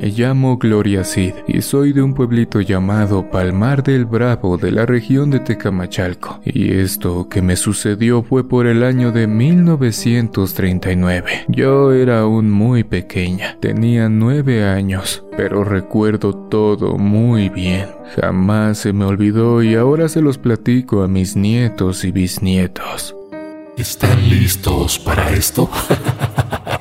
Me llamo Gloria Cid y soy de un pueblito llamado Palmar del Bravo de la región de Tecamachalco. Y esto que me sucedió fue por el año de 1939. Yo era aún muy pequeña, tenía nueve años, pero recuerdo todo muy bien. Jamás se me olvidó y ahora se los platico a mis nietos y bisnietos. ¿Están listos para esto?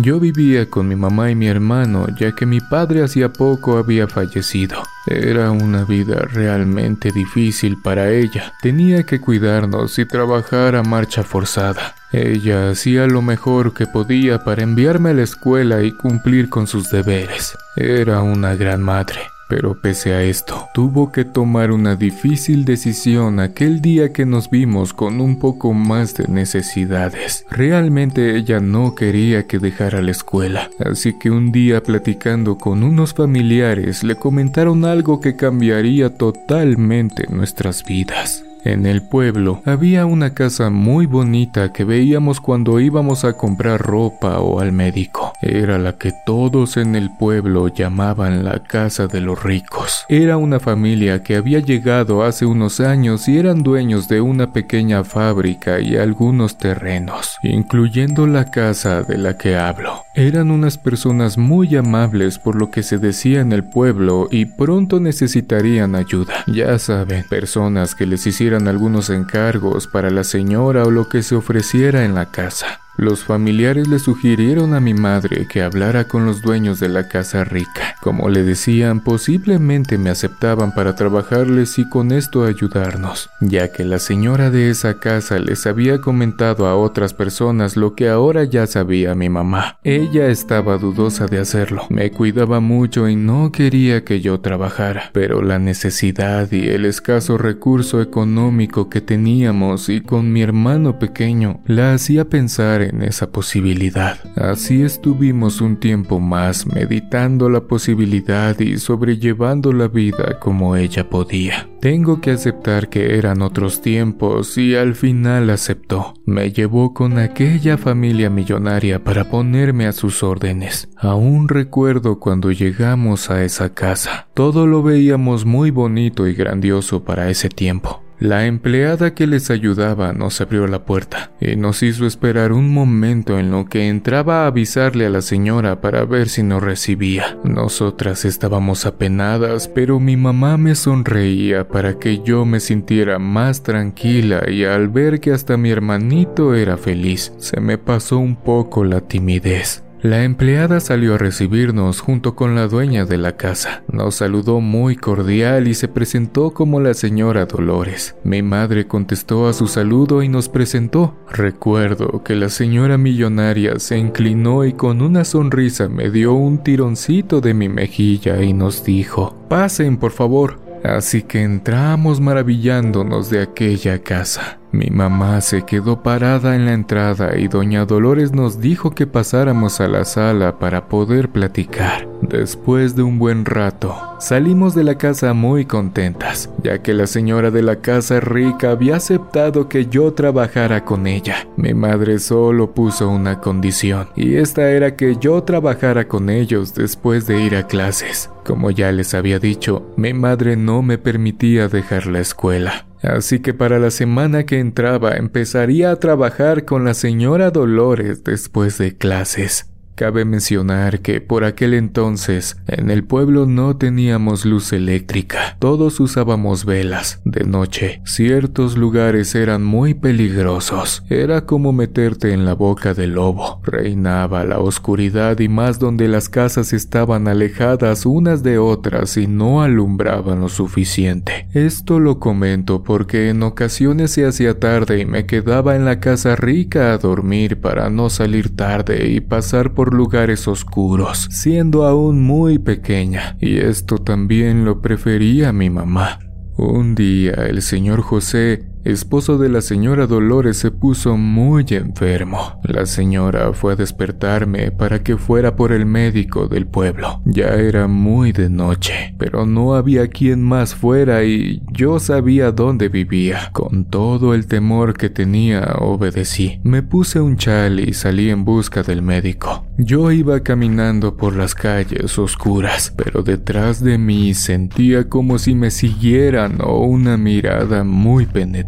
Yo vivía con mi mamá y mi hermano ya que mi padre hacía poco había fallecido. Era una vida realmente difícil para ella. Tenía que cuidarnos y trabajar a marcha forzada. Ella hacía lo mejor que podía para enviarme a la escuela y cumplir con sus deberes. Era una gran madre. Pero pese a esto, tuvo que tomar una difícil decisión aquel día que nos vimos con un poco más de necesidades. Realmente ella no quería que dejara la escuela, así que un día platicando con unos familiares le comentaron algo que cambiaría totalmente nuestras vidas. En el pueblo había una casa muy bonita que veíamos cuando íbamos a comprar ropa o al médico. Era la que todos en el pueblo llamaban la casa de los ricos. Era una familia que había llegado hace unos años y eran dueños de una pequeña fábrica y algunos terrenos, incluyendo la casa de la que hablo. Eran unas personas muy amables por lo que se decía en el pueblo y pronto necesitarían ayuda. Ya saben, personas que les hicieran algunos encargos para la señora o lo que se ofreciera en la casa. Los familiares le sugirieron a mi madre que hablara con los dueños de la casa rica. Como le decían, posiblemente me aceptaban para trabajarles y con esto ayudarnos, ya que la señora de esa casa les había comentado a otras personas lo que ahora ya sabía mi mamá. Ella estaba dudosa de hacerlo, me cuidaba mucho y no quería que yo trabajara, pero la necesidad y el escaso recurso económico que teníamos y con mi hermano pequeño la hacía pensar en esa posibilidad. Así estuvimos un tiempo más meditando la posibilidad y sobrellevando la vida como ella podía. Tengo que aceptar que eran otros tiempos y al final aceptó. Me llevó con aquella familia millonaria para ponerme a sus órdenes. Aún recuerdo cuando llegamos a esa casa. Todo lo veíamos muy bonito y grandioso para ese tiempo. La empleada que les ayudaba nos abrió la puerta y nos hizo esperar un momento en lo que entraba a avisarle a la señora para ver si nos recibía. Nosotras estábamos apenadas, pero mi mamá me sonreía para que yo me sintiera más tranquila y al ver que hasta mi hermanito era feliz, se me pasó un poco la timidez. La empleada salió a recibirnos junto con la dueña de la casa. Nos saludó muy cordial y se presentó como la señora Dolores. Mi madre contestó a su saludo y nos presentó. Recuerdo que la señora millonaria se inclinó y con una sonrisa me dio un tironcito de mi mejilla y nos dijo, Pasen, por favor. Así que entramos maravillándonos de aquella casa. Mi mamá se quedó parada en la entrada y doña Dolores nos dijo que pasáramos a la sala para poder platicar. Después de un buen rato, salimos de la casa muy contentas, ya que la señora de la casa rica había aceptado que yo trabajara con ella. Mi madre solo puso una condición, y esta era que yo trabajara con ellos después de ir a clases. Como ya les había dicho, mi madre no me permitía dejar la escuela. Así que para la semana que entraba empezaría a trabajar con la señora Dolores después de clases. Cabe mencionar que por aquel entonces en el pueblo no teníamos luz eléctrica, todos usábamos velas. De noche, ciertos lugares eran muy peligrosos, era como meterte en la boca del lobo. Reinaba la oscuridad y más donde las casas estaban alejadas unas de otras y no alumbraban lo suficiente. Esto lo comento porque en ocasiones se hacía tarde y me quedaba en la casa rica a dormir para no salir tarde y pasar por lugares oscuros, siendo aún muy pequeña, y esto también lo prefería mi mamá. Un día el señor José esposo de la señora Dolores, se puso muy enfermo. La señora fue a despertarme para que fuera por el médico del pueblo. Ya era muy de noche, pero no había quien más fuera y yo sabía dónde vivía. Con todo el temor que tenía, obedecí. Me puse un chal y salí en busca del médico. Yo iba caminando por las calles oscuras, pero detrás de mí sentía como si me siguieran o una mirada muy penetrante.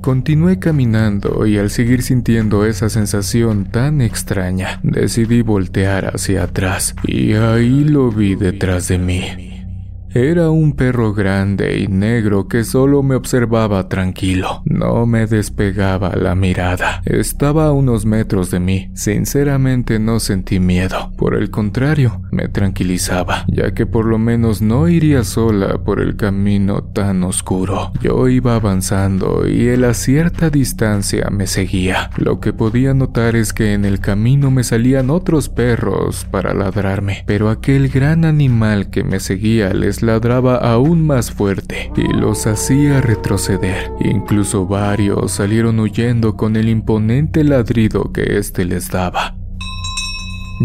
Continué caminando y al seguir sintiendo esa sensación tan extraña, decidí voltear hacia atrás y ahí lo vi detrás de mí. Era un perro grande y negro que solo me observaba tranquilo. No me despegaba la mirada. Estaba a unos metros de mí. Sinceramente no sentí miedo. Por el contrario, me tranquilizaba, ya que por lo menos no iría sola por el camino tan oscuro. Yo iba avanzando y él a cierta distancia me seguía. Lo que podía notar es que en el camino me salían otros perros para ladrarme, pero aquel gran animal que me seguía les ladraba aún más fuerte y los hacía retroceder. Incluso varios salieron huyendo con el imponente ladrido que éste les daba.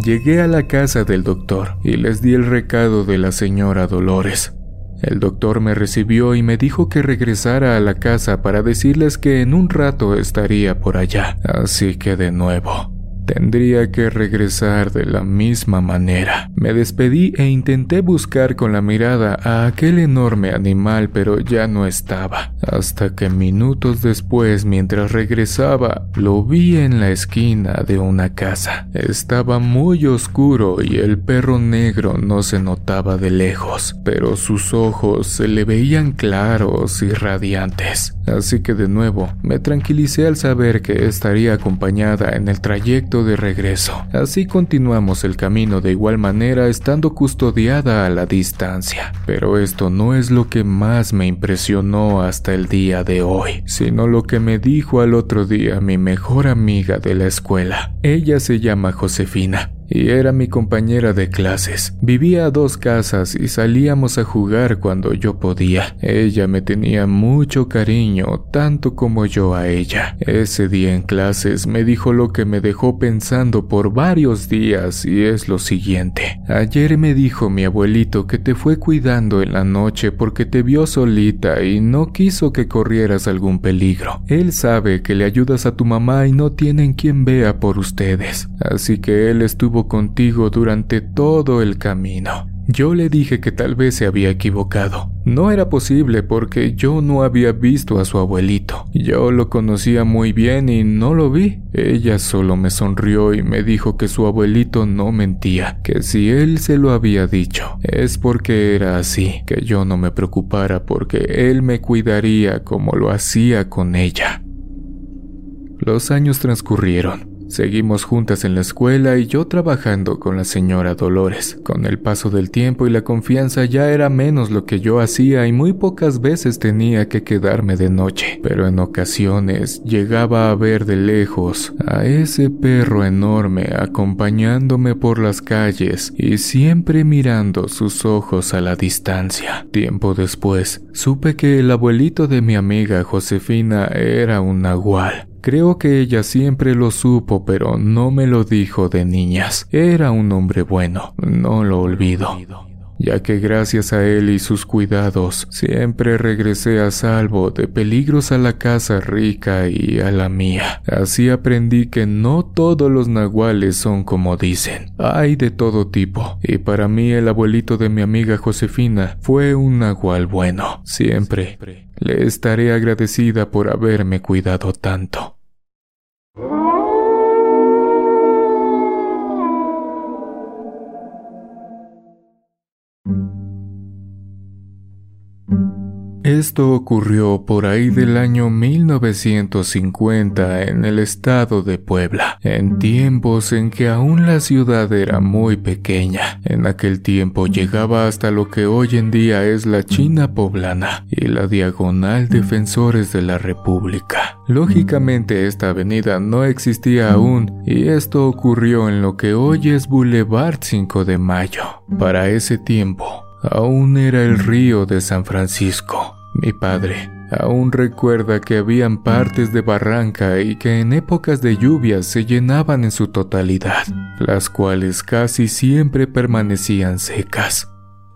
Llegué a la casa del doctor y les di el recado de la señora Dolores. El doctor me recibió y me dijo que regresara a la casa para decirles que en un rato estaría por allá. Así que de nuevo, Tendría que regresar de la misma manera. Me despedí e intenté buscar con la mirada a aquel enorme animal, pero ya no estaba. Hasta que minutos después, mientras regresaba, lo vi en la esquina de una casa. Estaba muy oscuro y el perro negro no se notaba de lejos, pero sus ojos se le veían claros y radiantes. Así que de nuevo, me tranquilicé al saber que estaría acompañada en el trayecto de regreso. Así continuamos el camino de igual manera estando custodiada a la distancia. Pero esto no es lo que más me impresionó hasta el día de hoy, sino lo que me dijo al otro día mi mejor amiga de la escuela. Ella se llama Josefina y era mi compañera de clases. Vivía a dos casas y salíamos a jugar cuando yo podía. Ella me tenía mucho cariño, tanto como yo a ella. Ese día en clases me dijo lo que me dejó pensando por varios días y es lo siguiente. Ayer me dijo mi abuelito que te fue cuidando en la noche porque te vio solita y no quiso que corrieras algún peligro. Él sabe que le ayudas a tu mamá y no tienen quien vea por ustedes. Así que él estuvo contigo durante todo el camino. Yo le dije que tal vez se había equivocado. No era posible porque yo no había visto a su abuelito. Yo lo conocía muy bien y no lo vi. Ella solo me sonrió y me dijo que su abuelito no mentía, que si él se lo había dicho, es porque era así, que yo no me preocupara porque él me cuidaría como lo hacía con ella. Los años transcurrieron. Seguimos juntas en la escuela y yo trabajando con la señora Dolores. Con el paso del tiempo y la confianza ya era menos lo que yo hacía y muy pocas veces tenía que quedarme de noche, pero en ocasiones llegaba a ver de lejos a ese perro enorme acompañándome por las calles y siempre mirando sus ojos a la distancia. Tiempo después, supe que el abuelito de mi amiga Josefina era un nahual. Creo que ella siempre lo supo, pero no me lo dijo de niñas. Era un hombre bueno, no lo olvido ya que gracias a él y sus cuidados siempre regresé a salvo de peligros a la casa rica y a la mía. Así aprendí que no todos los nahuales son como dicen, hay de todo tipo, y para mí el abuelito de mi amiga Josefina fue un nahual bueno, siempre. Le estaré agradecida por haberme cuidado tanto. Esto ocurrió por ahí del año 1950 en el estado de Puebla, en tiempos en que aún la ciudad era muy pequeña. En aquel tiempo llegaba hasta lo que hoy en día es la China poblana y la diagonal Defensores de la República. Lógicamente esta avenida no existía aún y esto ocurrió en lo que hoy es Boulevard 5 de Mayo. Para ese tiempo, aún era el río de San Francisco. Mi padre Aún recuerda que habían partes de barranca y que en épocas de lluvias se llenaban en su totalidad, las cuales casi siempre permanecían secas.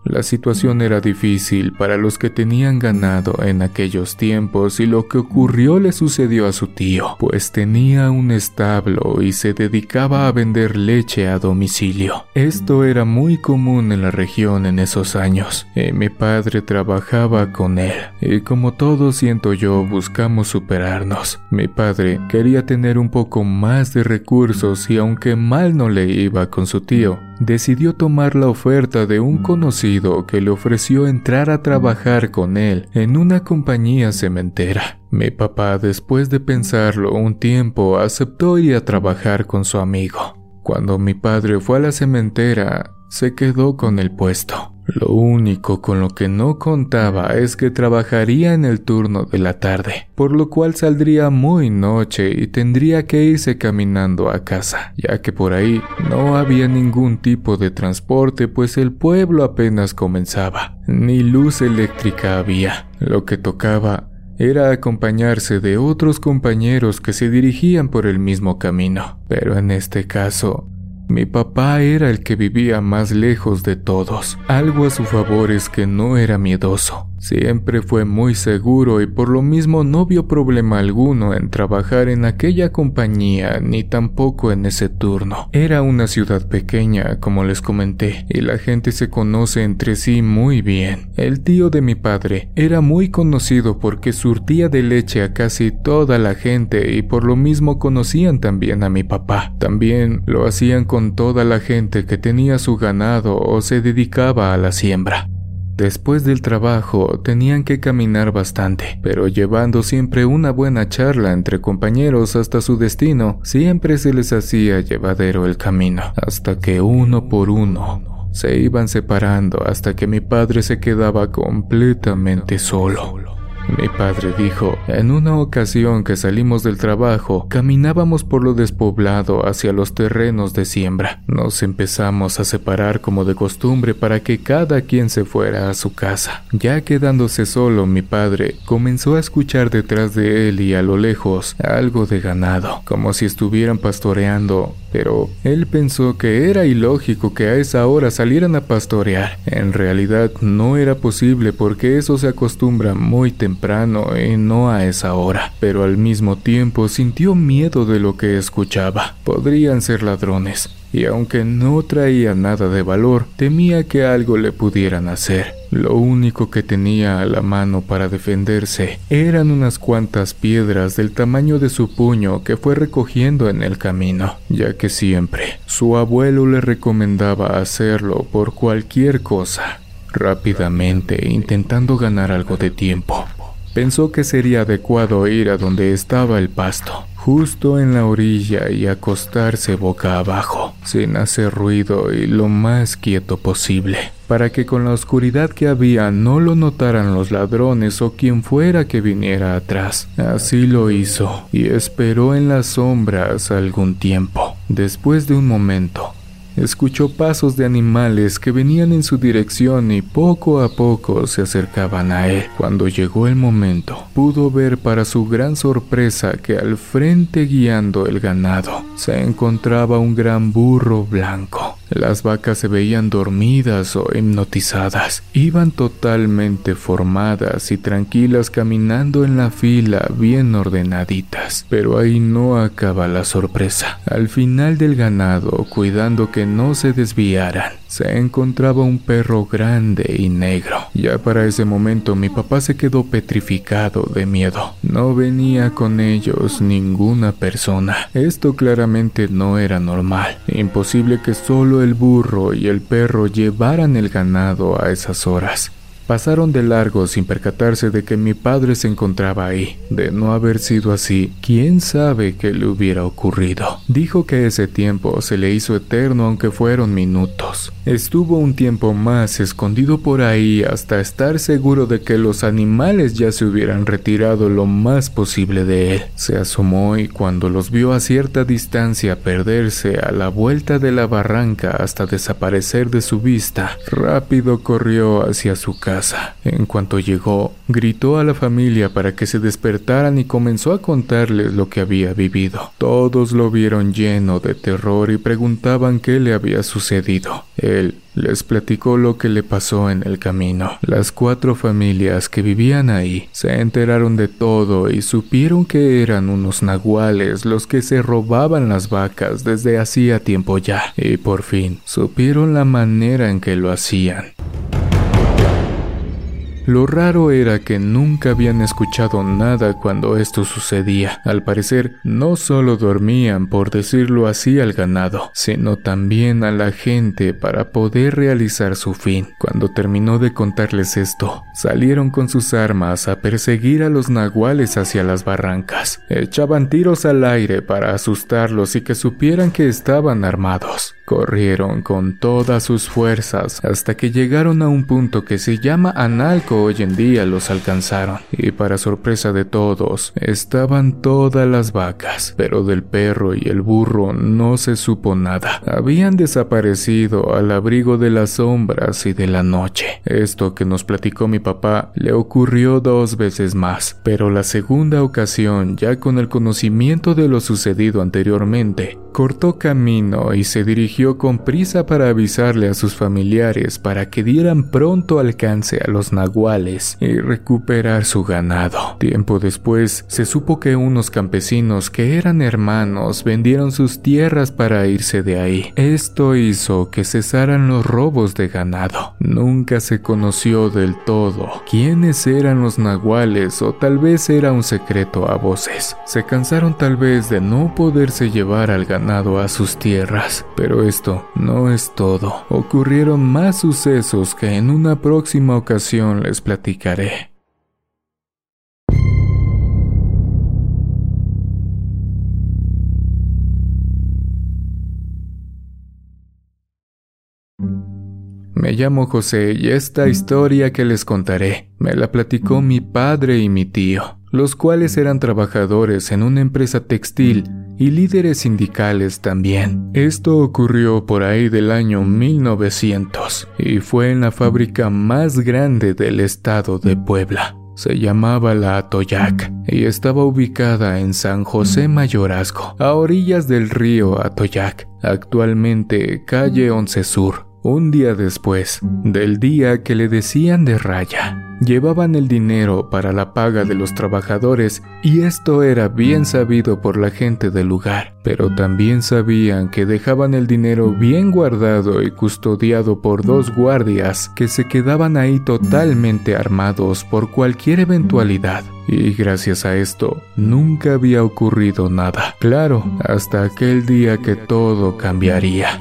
La situación era difícil para los que tenían ganado en aquellos tiempos y lo que ocurrió le sucedió a su tío, pues tenía un establo y se dedicaba a vender leche a domicilio. Esto era muy común en la región en esos años. Mi padre trabajaba con él y como todos siento yo buscamos superarnos. Mi padre quería tener un poco más de recursos y aunque mal no le iba con su tío, decidió tomar la oferta de un conocido que le ofreció entrar a trabajar con él en una compañía cementera. Mi papá, después de pensarlo un tiempo, aceptó ir a trabajar con su amigo. Cuando mi padre fue a la cementera, se quedó con el puesto. Lo único con lo que no contaba es que trabajaría en el turno de la tarde, por lo cual saldría muy noche y tendría que irse caminando a casa, ya que por ahí no había ningún tipo de transporte pues el pueblo apenas comenzaba, ni luz eléctrica había. Lo que tocaba era acompañarse de otros compañeros que se dirigían por el mismo camino, pero en este caso mi papá era el que vivía más lejos de todos. Algo a su favor es que no era miedoso. Siempre fue muy seguro y por lo mismo no vio problema alguno en trabajar en aquella compañía ni tampoco en ese turno. Era una ciudad pequeña, como les comenté, y la gente se conoce entre sí muy bien. El tío de mi padre era muy conocido porque surtía de leche a casi toda la gente y por lo mismo conocían también a mi papá. También lo hacían con toda la gente que tenía su ganado o se dedicaba a la siembra. Después del trabajo tenían que caminar bastante, pero llevando siempre una buena charla entre compañeros hasta su destino, siempre se les hacía llevadero el camino, hasta que uno por uno se iban separando hasta que mi padre se quedaba completamente solo. Mi padre dijo, en una ocasión que salimos del trabajo, caminábamos por lo despoblado hacia los terrenos de siembra. Nos empezamos a separar como de costumbre para que cada quien se fuera a su casa. Ya quedándose solo, mi padre comenzó a escuchar detrás de él y a lo lejos algo de ganado, como si estuvieran pastoreando pero él pensó que era ilógico que a esa hora salieran a pastorear. En realidad no era posible porque eso se acostumbra muy temprano y no a esa hora, pero al mismo tiempo sintió miedo de lo que escuchaba. Podrían ser ladrones, y aunque no traía nada de valor, temía que algo le pudieran hacer. Lo único que tenía a la mano para defenderse eran unas cuantas piedras del tamaño de su puño que fue recogiendo en el camino, ya que siempre su abuelo le recomendaba hacerlo por cualquier cosa, rápidamente intentando ganar algo de tiempo. Pensó que sería adecuado ir a donde estaba el pasto, justo en la orilla y acostarse boca abajo, sin hacer ruido y lo más quieto posible, para que con la oscuridad que había no lo notaran los ladrones o quien fuera que viniera atrás. Así lo hizo y esperó en las sombras algún tiempo. Después de un momento, escuchó pasos de animales que venían en su dirección y poco a poco se acercaban a él. Cuando llegó el momento, pudo ver para su gran sorpresa que al frente guiando el ganado se encontraba un gran burro blanco. Las vacas se veían dormidas o hipnotizadas. Iban totalmente formadas y tranquilas caminando en la fila bien ordenaditas. Pero ahí no acaba la sorpresa. Al final del ganado, cuidando que no se desviaran, se encontraba un perro grande y negro. Ya para ese momento mi papá se quedó petrificado de miedo. No venía con ellos ninguna persona. Esto claramente no era normal. Imposible que solo el burro y el perro llevaran el ganado a esas horas. Pasaron de largo sin percatarse de que mi padre se encontraba ahí. De no haber sido así, quién sabe qué le hubiera ocurrido. Dijo que ese tiempo se le hizo eterno aunque fueron minutos. Estuvo un tiempo más escondido por ahí hasta estar seguro de que los animales ya se hubieran retirado lo más posible de él. Se asomó y cuando los vio a cierta distancia perderse a la vuelta de la barranca hasta desaparecer de su vista, rápido corrió hacia su casa En cuanto llegó, gritó a la familia para que se despertaran y comenzó a contarles lo que había vivido. Todos lo vieron lleno de terror y preguntaban qué le había sucedido. Él les platicó lo que le pasó en el camino. Las cuatro familias que vivían ahí se enteraron de todo y supieron que eran unos nahuales los que se robaban las vacas desde hacía tiempo ya. Y por fin supieron la manera en que lo hacían. Lo raro era que nunca habían escuchado nada cuando esto sucedía. Al parecer, no solo dormían, por decirlo así, al ganado, sino también a la gente para poder realizar su fin. Cuando terminó de contarles esto, salieron con sus armas a perseguir a los nahuales hacia las barrancas. Echaban tiros al aire para asustarlos y que supieran que estaban armados. Corrieron con todas sus fuerzas hasta que llegaron a un punto que se llama Analco hoy en día los alcanzaron. Y para sorpresa de todos, estaban todas las vacas, pero del perro y el burro no se supo nada. Habían desaparecido al abrigo de las sombras y de la noche. Esto que nos platicó mi papá le ocurrió dos veces más, pero la segunda ocasión, ya con el conocimiento de lo sucedido anteriormente, cortó camino y se dirigió con prisa para avisarle a sus familiares para que dieran pronto alcance a los nahuales y recuperar su ganado. Tiempo después se supo que unos campesinos que eran hermanos vendieron sus tierras para irse de ahí. Esto hizo que cesaran los robos de ganado. Nunca se conoció del todo quiénes eran los nahuales o tal vez era un secreto a voces. Se cansaron tal vez de no poderse llevar al ganado a sus tierras. Pero esto no es todo. Ocurrieron más sucesos que en una próxima ocasión les platicaré. Me llamo José y esta historia que les contaré me la platicó mi padre y mi tío, los cuales eran trabajadores en una empresa textil y líderes sindicales también. Esto ocurrió por ahí del año 1900 y fue en la fábrica más grande del estado de Puebla. Se llamaba la Atoyac y estaba ubicada en San José Mayorazgo, a orillas del río Atoyac, actualmente calle 11 Sur. Un día después del día que le decían de raya, llevaban el dinero para la paga de los trabajadores y esto era bien sabido por la gente del lugar, pero también sabían que dejaban el dinero bien guardado y custodiado por dos guardias que se quedaban ahí totalmente armados por cualquier eventualidad. Y gracias a esto, nunca había ocurrido nada. Claro, hasta aquel día que todo cambiaría.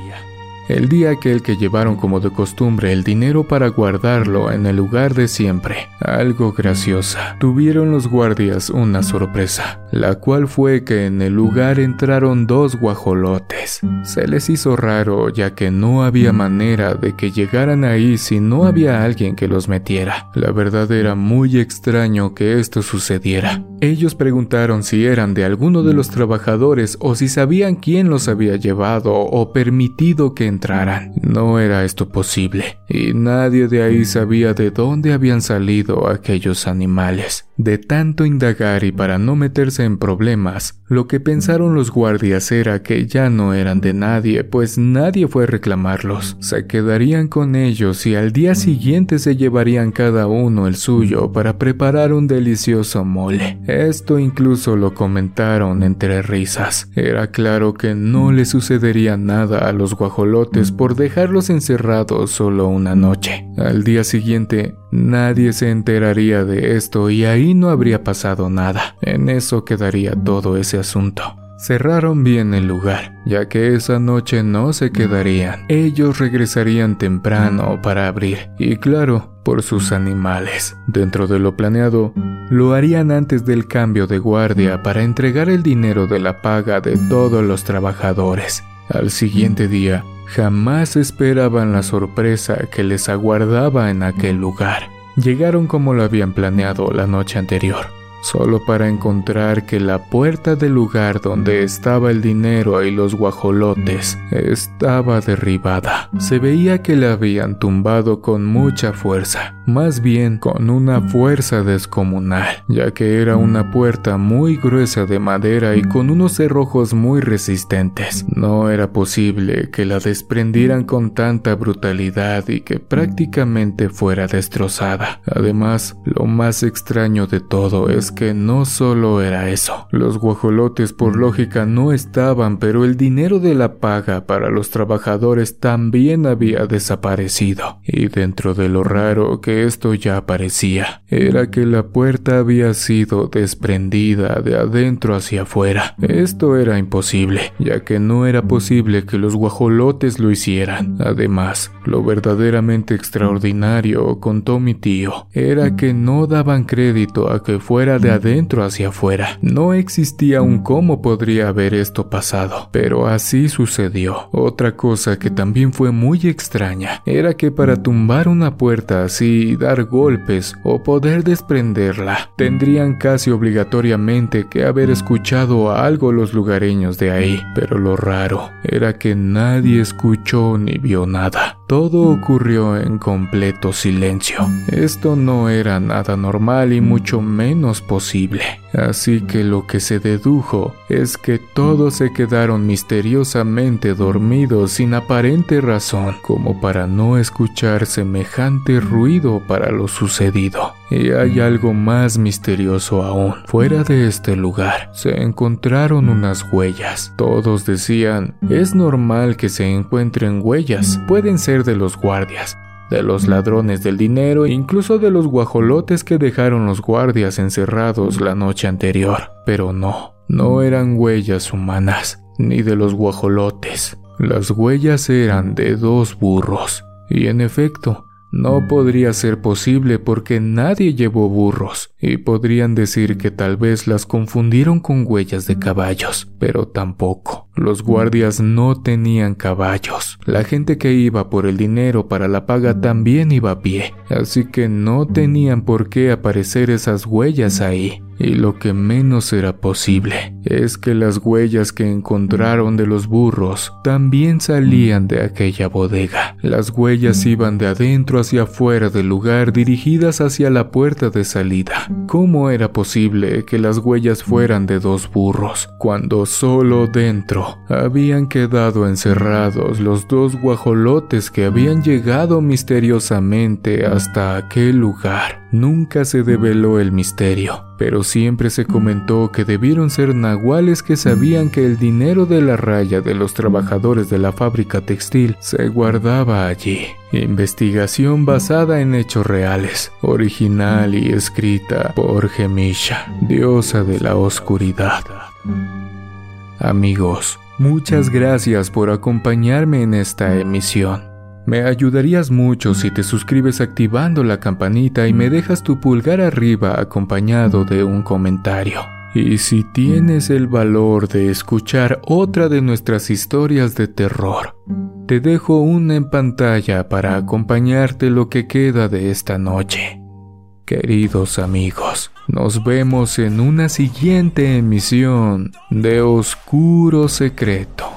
El día aquel que llevaron como de costumbre el dinero para guardarlo en el lugar de siempre, algo graciosa, tuvieron los guardias una sorpresa, la cual fue que en el lugar entraron dos guajolotes. Se les hizo raro ya que no había manera de que llegaran ahí si no había alguien que los metiera. La verdad era muy extraño que esto sucediera. Ellos preguntaron si eran de alguno de los trabajadores o si sabían quién los había llevado o permitido que entraran. No era esto posible, y nadie de ahí sabía de dónde habían salido aquellos animales. De tanto indagar y para no meterse en problemas, lo que pensaron los guardias era que ya no eran de nadie, pues nadie fue a reclamarlos. Se quedarían con ellos y al día siguiente se llevarían cada uno el suyo para preparar un delicioso mole. Esto incluso lo comentaron entre risas. Era claro que no le sucedería nada a los guajolotes por dejarlos encerrados solo una noche. Al día siguiente, nadie se enteraría de esto y ahí no habría pasado nada. En eso quedaría todo ese asunto. Cerraron bien el lugar, ya que esa noche no se quedarían. Ellos regresarían temprano para abrir, y claro, por sus animales. Dentro de lo planeado, lo harían antes del cambio de guardia para entregar el dinero de la paga de todos los trabajadores. Al siguiente día, jamás esperaban la sorpresa que les aguardaba en aquel lugar. Llegaron como lo habían planeado la noche anterior. Solo para encontrar que la puerta del lugar donde estaba el dinero y los guajolotes estaba derribada. Se veía que la habían tumbado con mucha fuerza, más bien con una fuerza descomunal, ya que era una puerta muy gruesa de madera y con unos cerrojos muy resistentes. No era posible que la desprendieran con tanta brutalidad y que prácticamente fuera destrozada. Además, lo más extraño de todo es que no solo era eso. Los guajolotes por lógica no estaban, pero el dinero de la paga para los trabajadores también había desaparecido. Y dentro de lo raro que esto ya aparecía, era que la puerta había sido desprendida de adentro hacia afuera. Esto era imposible, ya que no era posible que los guajolotes lo hicieran. Además, lo verdaderamente extraordinario, contó mi tío, era que no daban crédito a que fuera de adentro hacia afuera. No existía un cómo podría haber esto pasado, pero así sucedió. Otra cosa que también fue muy extraña era que para tumbar una puerta así y dar golpes o poder desprenderla, tendrían casi obligatoriamente que haber escuchado algo los lugareños de ahí, pero lo raro era que nadie escuchó ni vio nada. Todo ocurrió en completo silencio. Esto no era nada normal y mucho menos. Así que lo que se dedujo es que todos se quedaron misteriosamente dormidos sin aparente razón, como para no escuchar semejante ruido para lo sucedido. Y hay algo más misterioso aún. Fuera de este lugar se encontraron unas huellas. Todos decían, es normal que se encuentren huellas, pueden ser de los guardias, de los ladrones del dinero e incluso de los guajolotes que dejaron los guardias encerrados la noche anterior. Pero no, no eran huellas humanas, ni de los guajolotes. Las huellas eran de dos burros. Y en efecto, no podría ser posible porque nadie llevó burros, y podrían decir que tal vez las confundieron con huellas de caballos, pero tampoco. Los guardias no tenían caballos. La gente que iba por el dinero para la paga también iba a pie, así que no tenían por qué aparecer esas huellas ahí. Y lo que menos era posible es que las huellas que encontraron de los burros también salían de aquella bodega. Las huellas iban de adentro hacia afuera del lugar dirigidas hacia la puerta de salida. ¿Cómo era posible que las huellas fueran de dos burros cuando solo dentro habían quedado encerrados los dos guajolotes que habían llegado misteriosamente hasta aquel lugar? Nunca se develó el misterio, pero siempre se comentó que debieron ser nahuales que sabían que el dinero de la raya de los trabajadores de la fábrica textil se guardaba allí. Investigación basada en hechos reales, original y escrita por Gemisha, diosa de la oscuridad. Amigos, muchas gracias por acompañarme en esta emisión. Me ayudarías mucho si te suscribes activando la campanita y me dejas tu pulgar arriba acompañado de un comentario. Y si tienes el valor de escuchar otra de nuestras historias de terror, te dejo una en pantalla para acompañarte lo que queda de esta noche. Queridos amigos, nos vemos en una siguiente emisión de Oscuro Secreto.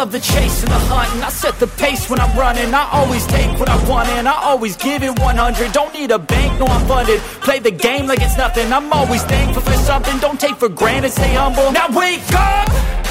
love the chase and the hunt and I set the pace when I'm running. I always take what I want and I always give it 100 Don't need a bank, no I'm funded. Play the game like it's nothing. I'm always thankful for something. Don't take for granted, stay humble. Now wake up!